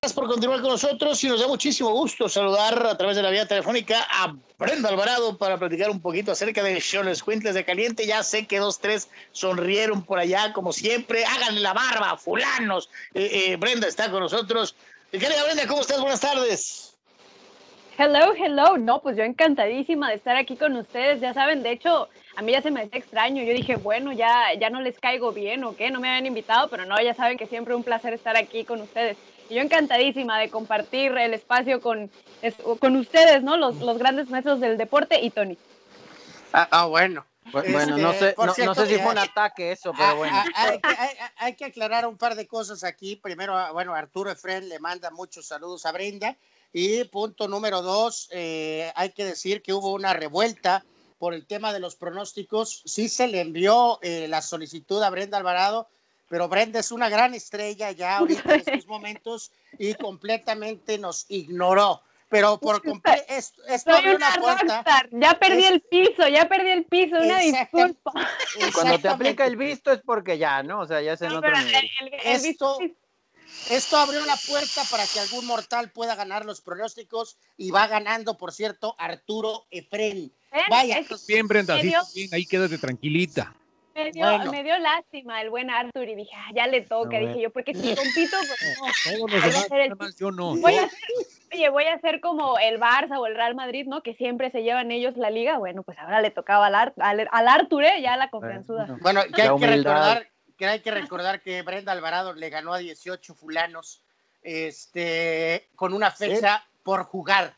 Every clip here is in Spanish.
Gracias por continuar con nosotros y nos da muchísimo gusto saludar a través de la vía telefónica a Brenda Alvarado para platicar un poquito acerca de Los Quintles de Caliente. Ya sé que dos, tres sonrieron por allá, como siempre. Háganle la barba, fulanos. Eh, eh, Brenda está con nosotros. Querida Brenda, ¿cómo estás? Buenas tardes. Hello, hello. No, pues yo encantadísima de estar aquí con ustedes. Ya saben, de hecho, a mí ya se me hace extraño. Yo dije, bueno, ya, ya no les caigo bien o qué, no me habían invitado, pero no, ya saben que siempre un placer estar aquí con ustedes. Y yo encantadísima de compartir el espacio con, con ustedes, ¿no? Los, los grandes maestros del deporte y Tony. Ah, ah bueno. Bueno, no sé, este, no, sé si fue un ataque eso, pero ah, bueno. Hay, hay, que aclarar un par de cosas aquí. Primero, bueno, Arturo Efren le manda muchos saludos a Brenda. Y punto número dos, eh, hay que decir que hubo una revuelta por el tema de los pronósticos. Sí se le envió eh, la solicitud a Brenda Alvarado, pero Brenda es una gran estrella ya ahorita en estos momentos y completamente nos ignoró. Pero por completo, esto, Soy una, puerta. Ya perdí el piso, ya perdí el piso, una disculpa. Cuando te aplica el visto es porque ya, ¿no? O sea, ya se no, otro esto, esto abrió la puerta para que algún mortal pueda ganar los pronósticos y va ganando, por cierto, Arturo Efren. Vaya. Bien, Brenda, bien, ahí quédate tranquilita. Me dio, me dio, lástima el buen Arthur y dije, ah, ya le toca, dije yo, porque si compito, pues no. yo no. Voy a hacer, oye, voy a hacer como el Barça o el Real Madrid, ¿no? Que siempre se llevan ellos la liga. Bueno, pues ahora le tocaba al, Ar, al, Arthur, ¿eh? Ya la confianzuda. Bueno, que hay que recordar que hay que recordar que Brenda Alvarado le ganó a 18 fulanos este, con una fecha por jugar.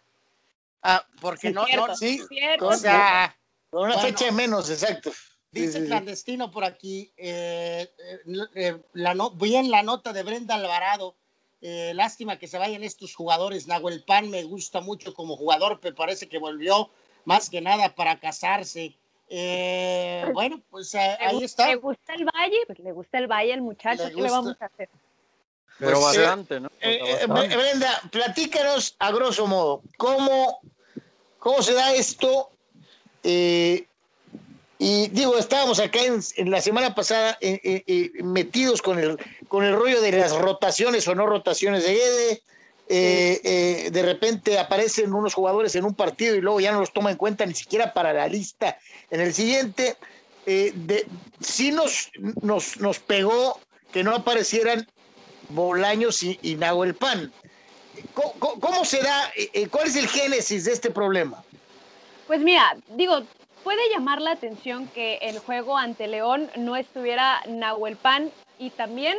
Ah, porque no, no, sí, o sea, con una fecha menos, exacto. Dice clandestino por aquí, eh, eh, eh, la no, bien la nota de Brenda Alvarado. lástima que se vayan estos jugadores. Nahuel Pan me gusta mucho como jugador, pero parece que volvió más que nada para casarse. Bueno, pues ahí está. ¿Le gusta el Valle? Pues le gusta el Valle el muchacho, ¿qué le vamos a hacer? Pero pues, bastante, ¿no? Brenda, platícanos a grosso modo, ¿cómo, cómo se da esto? Eh, y digo, estábamos acá en, la semana pasada eh, eh, eh, metidos con el, con el rollo de las rotaciones o no rotaciones de Guede. De repente aparecen unos jugadores en un partido y luego ya no los toma en cuenta ni siquiera para la lista en el siguiente. de, sí nos, nos, nos pegó que no aparecieran Bolaños y, y Nahuel Pan. ¿Cómo, cómo se da? ¿Cuál es el génesis de este problema? Pues mira, digo, Puede llamar la atención que el juego ante León no estuviera Nahuel Pan y también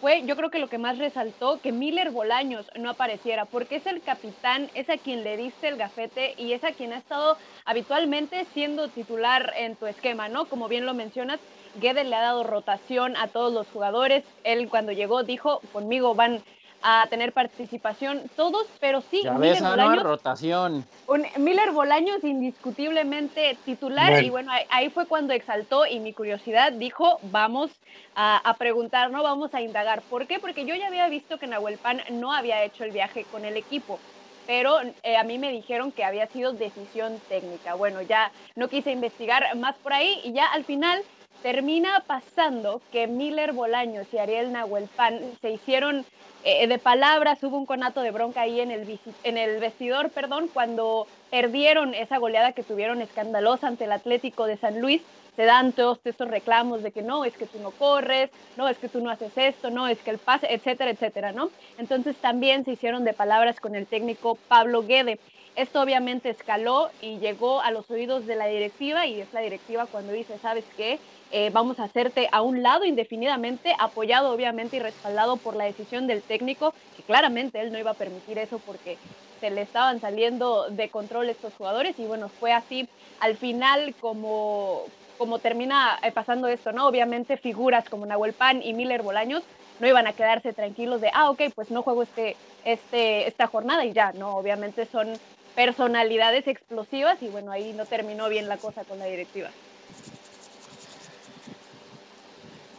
fue, yo creo que lo que más resaltó, que Miller Bolaños no apareciera, porque es el capitán, es a quien le diste el gafete y es a quien ha estado habitualmente siendo titular en tu esquema, ¿no? Como bien lo mencionas, Guedes le ha dado rotación a todos los jugadores. Él cuando llegó dijo, conmigo van a tener participación todos, pero sí, Miller Bolaños, rotación. Un, Miller Bolaños indiscutiblemente titular y bueno, ahí, fue cuando exaltó y mi curiosidad dijo, vamos a, preguntar, no vamos a indagar. ¿Por qué? Porque yo ya había visto que Nahuel Pan no había hecho el viaje con el equipo pero eh, a mí me dijeron que había sido decisión técnica. Bueno, ya no quise investigar más por ahí y ya al final termina pasando que Miller Bolaños y Ariel Nahuel Pan se hicieron eh, de palabras, hubo un conato de bronca ahí en el, en el vestidor, perdón, cuando perdieron esa goleada que tuvieron escandalosa ante el Atlético de San Luis, se dan todos estos reclamos de que no, es que tú no corres, no, es que tú no haces esto, no, es que el pase, etcétera, etcétera, ¿no? Entonces también se hicieron de palabras con el técnico Pablo Guede. Esto obviamente escaló y llegó a los oídos de la directiva y es la directiva cuando dice, ¿sabes qué? Eh, vamos a hacerte a un lado indefinidamente, apoyado obviamente y respaldado por la decisión del técnico, que claramente él no iba a permitir eso porque se le estaban saliendo de control estos jugadores y bueno, fue así al final como, como termina eh, pasando esto, ¿no? Obviamente figuras como Nahuel Pan y Miller Bolaños no iban a quedarse tranquilos de, ah, ok, pues no juego este, este, esta jornada y ya, no, obviamente son personalidades explosivas y bueno, ahí no terminó bien la cosa con la directiva.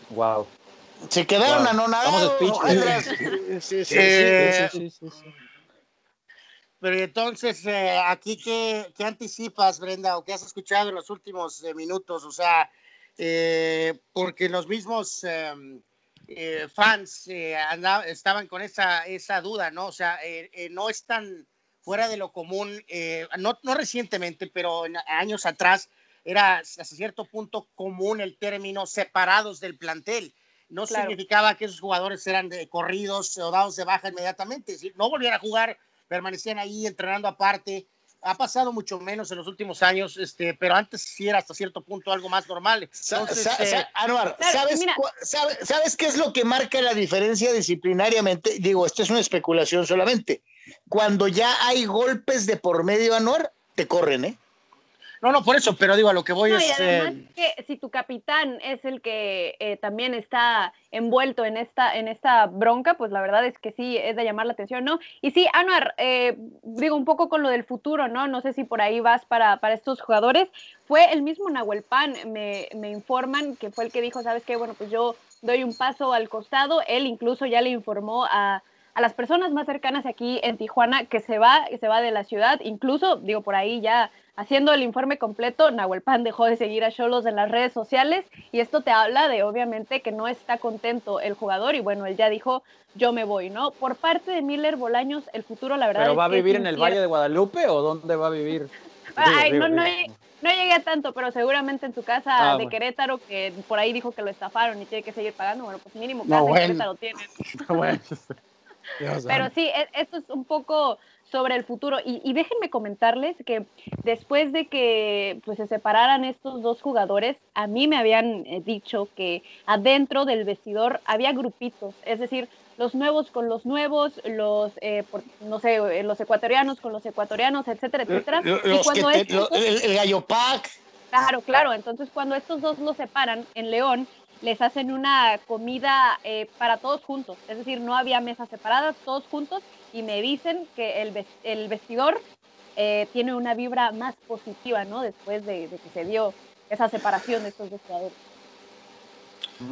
Wow. Se quedaron wow. anonadados. Sí, sí, sí, sí, Pero entonces, eh, aquí, qué, ¿qué, anticipas, Brenda, o qué has escuchado en los últimos eh, minutos? O sea, eh, porque los mismos, em, eh, fans eh, estaban con esa, esa duda, ¿no? O sea, no están fuera de lo común, no, no recientemente, pero en años atrás era hasta cierto punto común el término separados del plantel. No significaba que esos jugadores eran de corridos o dados de baja inmediatamente. Si no volvían a jugar, permanecían ahí entrenando aparte. Ha pasado mucho menos en los últimos años, este, pero antes sí era hasta cierto punto algo más normal. Entonces, eh, Anuar, ¿sabes, ¿sabes qué es lo que marca la diferencia disciplinariamente? Digo, esto es una especulación solamente. Cuando ya hay golpes de por medio, Anuar, te corren, ¿eh? No, no, por eso, pero digo, a lo que voy es... además eh, que si tu capitán es el que eh, también está envuelto en esta, en esta bronca, pues la verdad es que sí, es de llamar la atención, ¿no? Y sí, Anuar, eh, digo, un poco con lo del futuro, ¿no? No sé si por ahí vas para, para estos jugadores. Fue el mismo Nahuel Pan, me, me informan, que fue el que dijo, ¿sabes qué? Bueno, pues yo doy un paso al costado. Él incluso ya le informó a a las personas más cercanas aquí en Tijuana que se va, que se va de la ciudad, incluso, digo, por ahí ya haciendo el informe completo, Nahuel Pan dejó de seguir a Cholos en las redes sociales y esto te habla de obviamente que no está contento el jugador y bueno, él ya dijo yo me voy, ¿no? Por parte de Miller Bolaños, el futuro la verdad ¿Pero va a vivir en el Valle de Guadalupe o dónde va a vivir? Ay, no, no, no, llegué a tanto, pero seguramente en su casa ah, de Querétaro, que por ahí dijo que lo estafaron y tiene que seguir pagando, bueno, pues mínimo casa en Querétaro Pero sí, e, esto es un poco sobre el futuro. Y, déjenme comentarles que después de que pues, se separaran estos dos jugadores, a mí me habían eh, dicho que adentro del vestidor había grupitos, es decir, los nuevos con los nuevos, los, eh, no sé, eh, los ecuatorianos con los ecuatorianos, etcétera, etcétera. y cuando el, gallo pack. Claro, claro. Entonces, cuando estos dos los separan en León, les hacen una comida para todos juntos. Es decir, no había mesas separadas, todos juntos y me dicen que el, el vestidor eh, tiene una vibra más positiva, ¿no? Después de, que se dio esa separación de estos dos jugadores.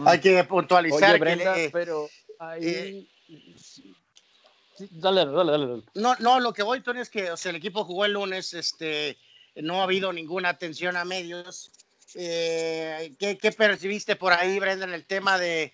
Hay que puntualizar. que, pero ahí... Eh, dale, dale, dale, No, no, lo que voy, Tony, es que o sea, el equipo jugó el lunes, este, no ha habido ninguna atención a medios. Eh, ¿qué, ¿qué, percibiste por ahí, Brenda, en el tema de,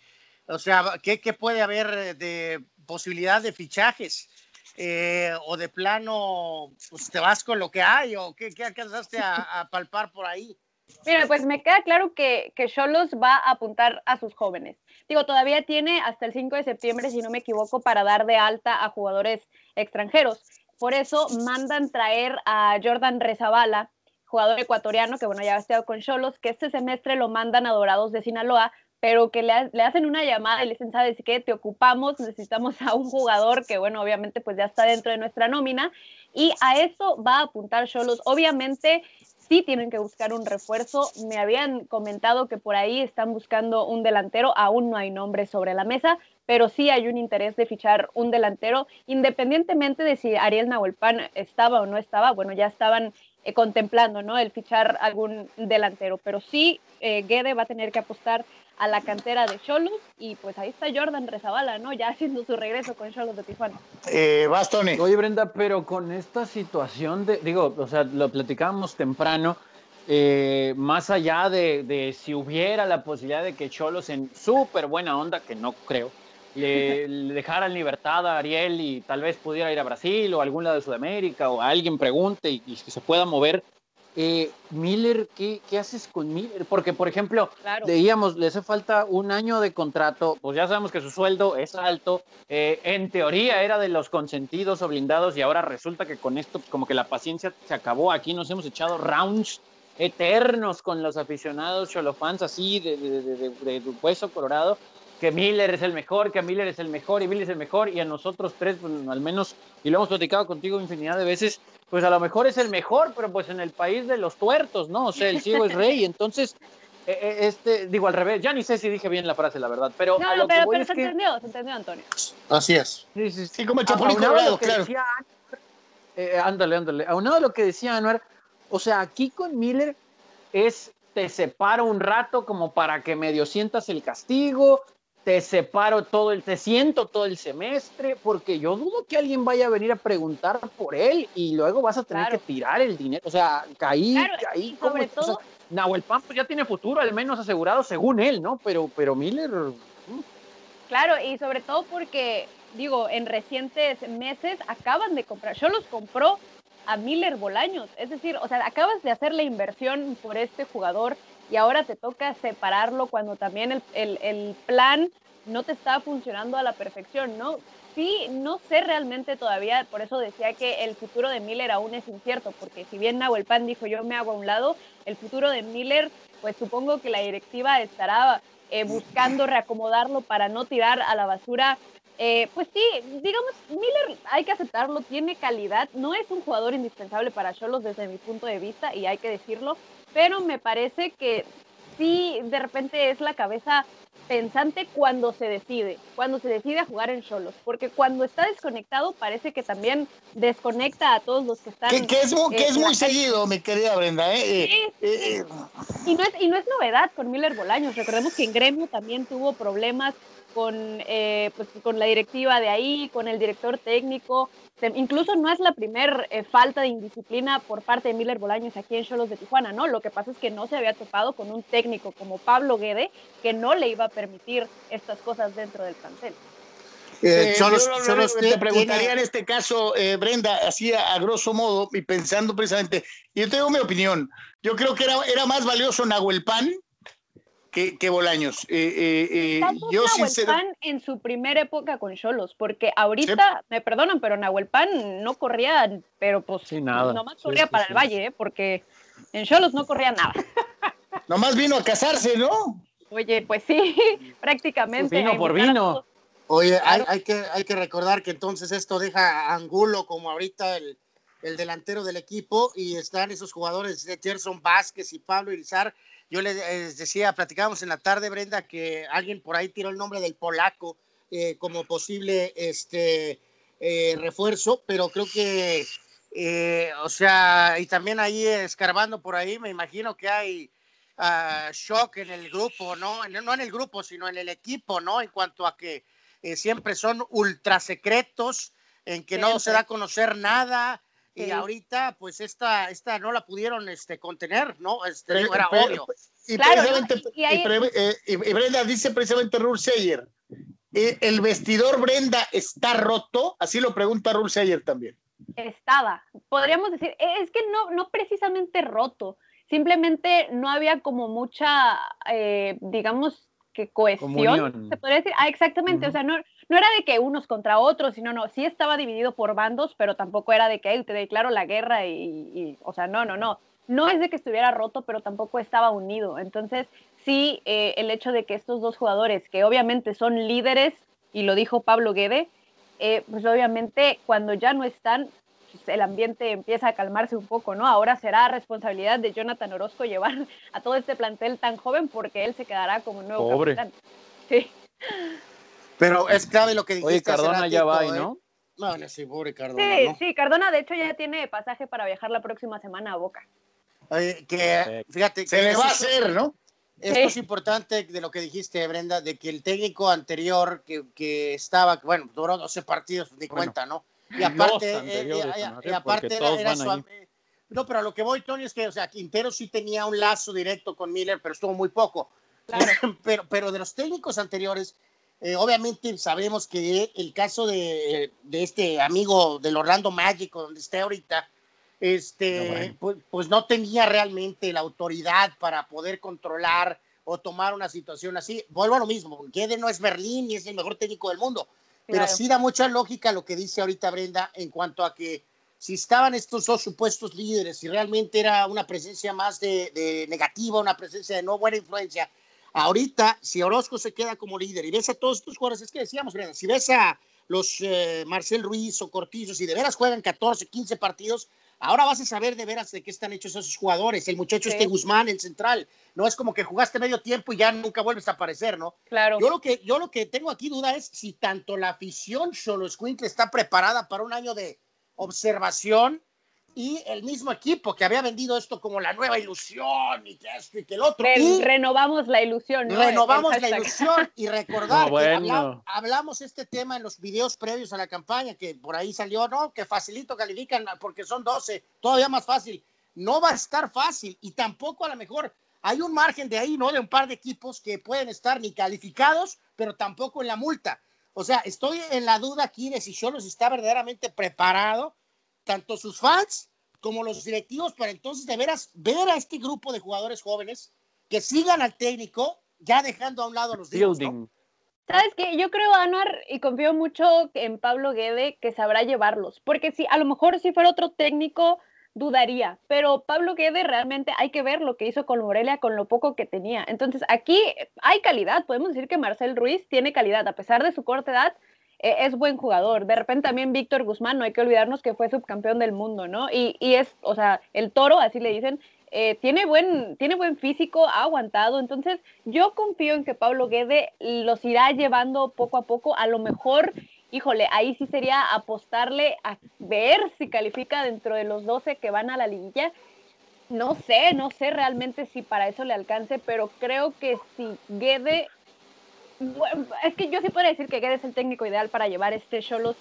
o sea, ¿qué, qué puede haber de posibilidad de fichajes? Eh, o de plano, pues te vas con lo que hay, o qué, qué alcanzaste a, palpar por ahí. Mira, pues me queda claro que Cholos va a apuntar a sus jóvenes. Digo, todavía tiene hasta el 5 de septiembre, si no me equivoco, para dar de alta a jugadores extranjeros. Por eso mandan traer a Jordan Rezabala, jugador ecuatoriano, que bueno, ya ha estado con Cholos, que este semestre lo mandan a Dorados de Sinaloa, pero que le, hacen una llamada y le dicen, ¿sabes qué? Te ocupamos, necesitamos a un jugador que, bueno, obviamente pues ya está dentro de nuestra nómina y a eso va a apuntar Cholos. Obviamente sí tienen que buscar un refuerzo. Me habían comentado que por ahí están buscando un delantero, aún no hay nombre sobre la mesa, pero sí hay un interés de fichar un delantero, independientemente de si Ariel Nahuelpan estaba o no estaba, bueno, ya estaban eh, contemplando, ¿no? El fichar algún delantero, pero sí eh, Guede va a tener que apostar a la cantera de Cholos y pues ahí está Jordan Rezabala, ¿no? Ya haciendo su regreso con Cholos de Tijuana. Eh, Bastoni. Oye, Brenda, pero con esta situación de, digo, o sea, lo platicábamos temprano, eh, más allá de, si hubiera la posibilidad de que Cholos en súper buena onda, que no creo, le, le dejara en libertad a Ariel y tal vez pudiera ir a Brasil o a algún lado de Sudamérica o alguien pregunte y, y que se pueda mover, eh, Miller, ¿qué, haces con Miller? Porque, por ejemplo, veíamos, le hace falta un año de contrato, pues ya sabemos que su sueldo es alto, eh, en teoría era de los consentidos o blindados y ahora resulta que con esto como que la paciencia se acabó, aquí nos hemos echado rounds eternos con los aficionados cholofans así de, de, hueso colorado, que Miller es el mejor, que Miller es el mejor y Miller es el mejor y a nosotros tres, pues, al menos, y lo hemos platicado contigo infinidad de veces, pues a lo mejor es el mejor, pero pues en el país de los tuertos, ¿no? O sea, el ciego es rey, entonces, eh, eh, este, digo al revés, ya ni sé si dije bien la frase, la verdad, pero... No, no, pero, pero se entendió, se entendió, Antonio. Así es. Sí, sí, sí. como el Chapulín Colorado, claro. eh, ándale, ándale. Aunado a lo que decía Anuar, o sea, aquí con Miller es te separo un rato como para que medio sientas el castigo, te separo todo el, te siento todo el semestre, porque yo dudo que alguien vaya a venir a preguntar por él y luego vas a tener que tirar el dinero. O sea, caí, caí. Sobre todo. Nahuel Pan pues ya tiene futuro, al menos asegurado según él, ¿no? Pero, pero Miller. Mm. Claro, y sobre todo porque, digo, en recientes meses acaban de comprar, yo los compró a Miller Bolaños, es decir, o sea, acabas de hacer la inversión por este jugador y ahora te toca separarlo cuando también el, el, el plan no te está funcionando a la perfección, ¿no? sí, no sé realmente todavía, por eso decía que el futuro de Miller aún es incierto, porque si bien Nahuel Pan dijo yo me hago a un lado, el futuro de Miller, pues supongo que la directiva estará eh, buscando reacomodarlo para no tirar a la basura. Eh, pues sí, digamos, Miller hay que aceptarlo, tiene calidad, no es un jugador indispensable para Cholos desde mi punto de vista y hay que decirlo, pero me parece que sí, de repente es la cabeza pensante cuando se decide, cuando se decide a jugar en Cholos, porque cuando está desconectado parece que también desconecta a todos los que están. Que, es, muy, que es muy seguido, mi querida Brenda. ¿eh? Sí, eh, eh, Y, no es, y no es novedad con Miller Bolaños, recordemos que en Gremio también tuvo problemas con, eh, pues, con la directiva de ahí, con el director técnico. incluso no es la primer eh, falta de indisciplina por parte de Miller Bolaños aquí en Cholos de Tijuana, ¿no? Lo que pasa es que no se había topado con un técnico como Pablo Guede que no le iba a permitir estas cosas dentro del plantel. Eh, Cholos, te preguntaría en este caso, Brenda, así a, grosso modo, y pensando precisamente, yo tengo mi opinión, yo creo que era, era más valioso Nahuel Pan que, Bolaños. Eh, eh, eh yo Pan en su primera época con Cholos, porque ahorita, me perdonan, pero Nahuel Pan no corría, pero pues nada. nomás corría para el Valle, ¿eh? porque en Cholos no corría nada. nomás vino a casarse, ¿no? Oye, pues sí, prácticamente. vino por vino. Oye, hay, que, hay que recordar que entonces esto deja a Angulo como ahorita el, el delantero del equipo y están esos jugadores de Gerson Vázquez y Pablo Irizar yo les eh, decía, platicábamos en la tarde, Brenda, que alguien por ahí tiró el nombre del polaco eh, como posible este, eh, refuerzo, pero creo que, o sea, y también ahí escarbando por ahí, me imagino que hay uh, shock en el grupo, ¿no? No en el grupo, sino en el equipo, ¿no? En cuanto a que siempre son ultra secretos, en que no se da a conocer nada, y ahorita pues esta, esta no la pudieron este, contener, ¿no? Este, era obvio. Y, precisamente, eh, y, Brenda dice precisamente Rul Seyer, eh, ¿el vestidor Brenda está roto? Así lo pregunta Rul Seyer también. Estaba, podríamos decir, e, es que no, no precisamente roto, simplemente no había como mucha, eh, digamos, que cohesión, se podría decir. Ah, exactamente, o sea, no, no era de que unos contra otros, sino, no, sí estaba dividido por bandos, pero tampoco era de que él te declaro la guerra y, o sea, no, no, no. No es de que estuviera roto, pero tampoco estaba unido. Entonces, sí, eh, el hecho de que estos dos jugadores, que obviamente son líderes, y lo dijo Pablo Guede, eh, pues obviamente cuando ya no están, el ambiente empieza a calmarse un poco, ¿no? Ahora será responsabilidad de Jonathan Orozco llevar a todo este plantel tan joven porque él se quedará como nuevo Pobre. capitán. Sí. Pero es clave lo que dijiste. Oye, Cardona ya va, ¿no? No, no, sí, pobre Cardona. Sí, sí, Cardona de hecho ya tiene pasaje para viajar la próxima semana a Boca. Oye, que fíjate. Se le va a hacer, ¿no? Esto es importante de lo que dijiste, Brenda, de que el técnico anterior que, que estaba, bueno, duró 12 partidos, ni cuenta, ¿no? Y aparte, eh, y, aparte era, su, No, pero a lo que voy, Tony, es que, o sea, Quintero sí tenía un lazo directo con Miller, pero estuvo muy poco. pero, pero de los técnicos anteriores, eh, obviamente sabemos que el caso de, de, este amigo del Orlando Magic, donde está ahorita, este, pues, pues, no tenía realmente la autoridad para poder controlar o tomar una situación así. Vuelvo a lo mismo, Guede no es Berlín ni es el mejor técnico del mundo, pero sí da mucha lógica lo que dice ahorita Brenda en cuanto a que si estaban estos dos supuestos líderes y realmente era una presencia más de, negativa, una presencia de no buena influencia, ahorita si Orozco se queda como líder y ves a todos estos jugadores, es que decíamos, si ves a los eh, Marcel Ruiz o Cortillo, si de veras juegan 14, 15 partidos, ahora vas a saber de veras de qué están hechos esos jugadores. El muchacho este Guzmán, el central, no es como que jugaste medio tiempo y ya nunca vuelves a aparecer, ¿no? Claro. Yo lo que, yo lo que tengo aquí duda es si tanto la afición Solo está preparada para un año de observación y el mismo equipo que había vendido esto como la nueva ilusión y que esto y que el otro. renovamos la ilusión. ¿no? Renovamos la ilusión y recordar que hablamos este tema en los videos previos a la campaña, que por ahí salió, no, que facilito califican porque son 12, todavía más fácil. No va a estar fácil y tampoco a lo mejor hay un margen de ahí, ¿no? De un par de equipos que pueden estar ni calificados pero tampoco en la multa. O sea, estoy en la duda aquí de si Cholos está verdaderamente preparado, tanto sus fans como los directivos, para entonces de veras ver a este grupo de jugadores jóvenes que sigan al técnico, ya dejando a un lado a los divos, ¿Sabes qué? Yo creo, Anuar, y confío mucho en Pablo Guede, que sabrá llevarlos. Porque si a lo mejor si fuera otro técnico, dudaría. Pero Pablo Guede realmente hay que ver lo que hizo con Morelia con lo poco que tenía. Entonces, aquí hay calidad. Podemos decir que Marcel Ruiz tiene calidad. A pesar de su corta edad, es buen jugador. De repente también Víctor Guzmán, no hay que olvidarnos que fue subcampeón del mundo, ¿no? Y, y es, o sea, el toro, así le dicen, eh, tiene, buen, tiene buen físico, ha aguantado, entonces yo confío en que Pablo Guede los irá llevando poco a poco, a lo mejor, híjole, ahí sí sería apostarle a ver si califica dentro de los 12 que van a la liguilla. No sé, no sé realmente si para eso le alcance, pero creo que si Guede, es que yo sí puedo decir que Guede es el técnico ideal para llevar este Cholos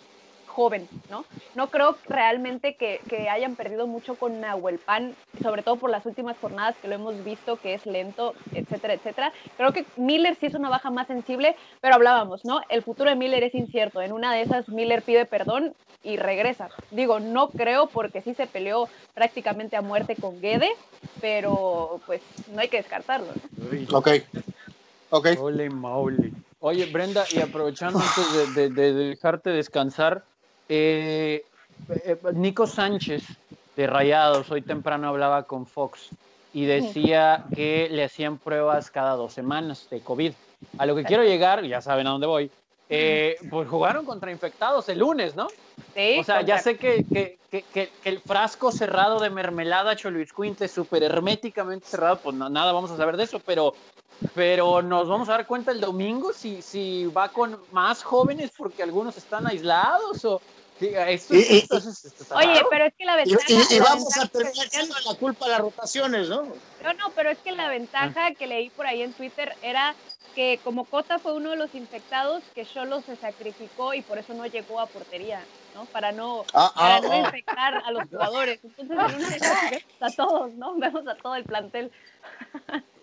joven, ¿no? No creo realmente que, hayan perdido mucho con Nahuel Pan, sobre todo por las últimas jornadas que lo hemos visto que es lento, etcétera, etcétera. Creo que Miller sí es una baja más sensible, pero hablábamos, ¿no? El futuro de Miller es incierto. En una de esas Miller pide perdón y regresa. Digo, no creo porque sí se peleó prácticamente a muerte con Guede, pero pues no hay que descartarlo. ¿no? Ok. Ok. Oye, Brenda, y aprovechando antes de dejarte descansar, eh, eh, Nico Sánchez de Rayados, hoy temprano hablaba con Fox y decía que le hacían pruebas cada dos semanas de COVID. A lo que quiero llegar, ya saben a dónde voy, eh, pues jugaron contra infectados el lunes, ¿no? Sí. O sea, ya sé que, que, que, el frasco cerrado de mermelada Choluiscuinte, súper herméticamente cerrado, pues nada vamos a saber de eso, pero, pero nos vamos a dar cuenta el domingo si, si va con más jóvenes porque algunos están aislados o, Oye, pero es que la ventaja. Y, vamos a terminar echando la culpa a las rotaciones, ¿no? No, no, pero es que la ventaja que leí por ahí en Twitter era que como Cota fue uno de los infectados, que solo se sacrificó y por eso no llegó a portería, ¿no? Para no, ah, ah, para no ah. infectar a los jugadores. Entonces, a todos, ¿no? Vemos a todo el plantel.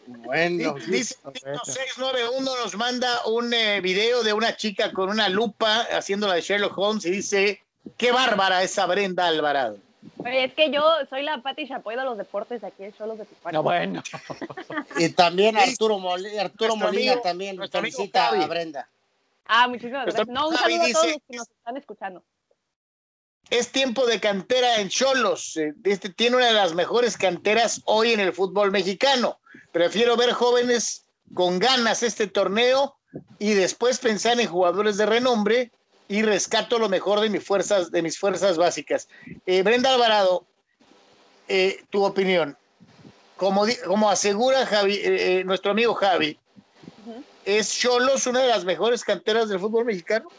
Bueno, dice 691 nos manda un eh, video de una chica con una lupa haciendo la de Sherlock Holmes y dice Qué bárbara esa Brenda Alvarado. Es que yo soy la Pati Chapoy de los deportes aquí en los de Tijuana. No, bueno. y también Arturo, Arturo Molina también felicita a Brenda. Ah, muchísimas gracias. No, un saludo a todos los que nos están escuchando. Es tiempo de cantera en Cholos. Eh, este tiene una de las mejores canteras hoy en el fútbol mexicano. Prefiero ver jóvenes con ganas este torneo y después pensar en jugadores de renombre y rescato lo mejor de mis fuerzas, de mis fuerzas básicas. Eh, Brenda Alvarado, eh, tu opinión. Como, como asegura Javi, eh, nuestro amigo Javi, ¿es Cholos una de las mejores canteras del fútbol mexicano?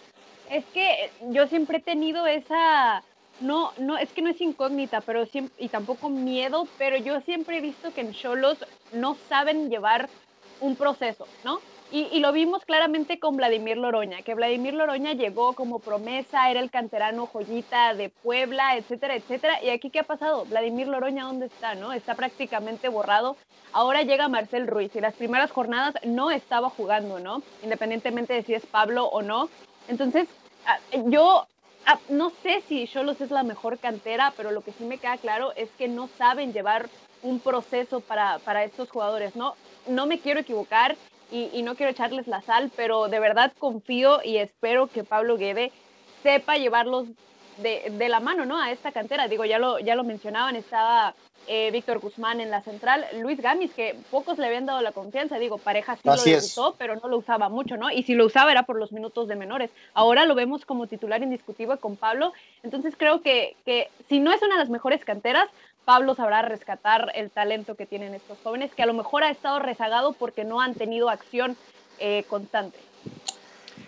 Es que yo siempre he tenido esa, no, no, es que no es incógnita, pero siempre, y tampoco miedo, pero yo siempre he visto que en Cholos no saben llevar un proceso, ¿no? Y, lo vimos claramente con Vladimir Loroña, que Vladimir Loroña llegó como promesa, era el canterano joyita de Puebla, etcétera, etcétera. Y aquí, ¿qué ha pasado? Vladimir Loroña, ¿dónde está? no Está prácticamente borrado. Ahora llega Marcel Ruiz y las primeras jornadas no estaba jugando, ¿no? Independientemente de si es Pablo o no. Entonces, ah, yo ah, no sé si Cholos es la mejor cantera, pero lo que sí me queda claro es que no saben llevar un proceso para, para estos jugadores, ¿no? No me quiero equivocar y, no quiero echarles la sal, pero de verdad confío y espero que Pablo Guede sepa llevarlos de, la mano, ¿no? A esta cantera. Digo, ya lo, ya lo mencionaban, estaba eh, Víctor Guzmán en la central, Luis Gamis, que pocos le habían dado la confianza, digo, pareja sí lo usó, pero no lo usaba mucho, ¿no? Y si lo usaba era por los minutos de menores. Ahora lo vemos como titular indiscutible con Pablo, entonces creo que, que si no es una de las mejores canteras, Pablo sabrá rescatar el talento que tienen estos jóvenes, que a lo mejor ha estado rezagado porque no han tenido acción eh, constante.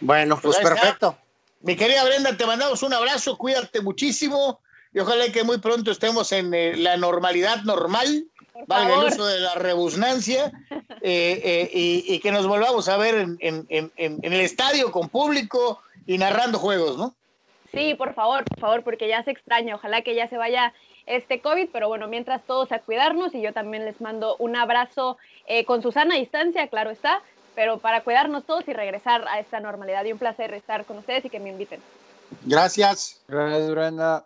Bueno, pues, pues perfecto. Mi querida Brenda, te mandamos un abrazo, cuídate muchísimo y ojalá que muy pronto estemos en eh, la normalidad normal, valga el uso de la rebusnancia, eh, y, que nos volvamos a ver en, en, el estadio con público y narrando juegos, ¿no? Sí, por favor, por favor, porque ya se extraña, ojalá que ya se vaya este COVID, pero bueno, mientras todos a cuidarnos y yo también les mando un abrazo eh, con Susana a distancia, claro está, pero para cuidarnos todos y regresar a esta normalidad. Y un placer estar con ustedes y que me inviten. Gracias. Gracias, Brenda.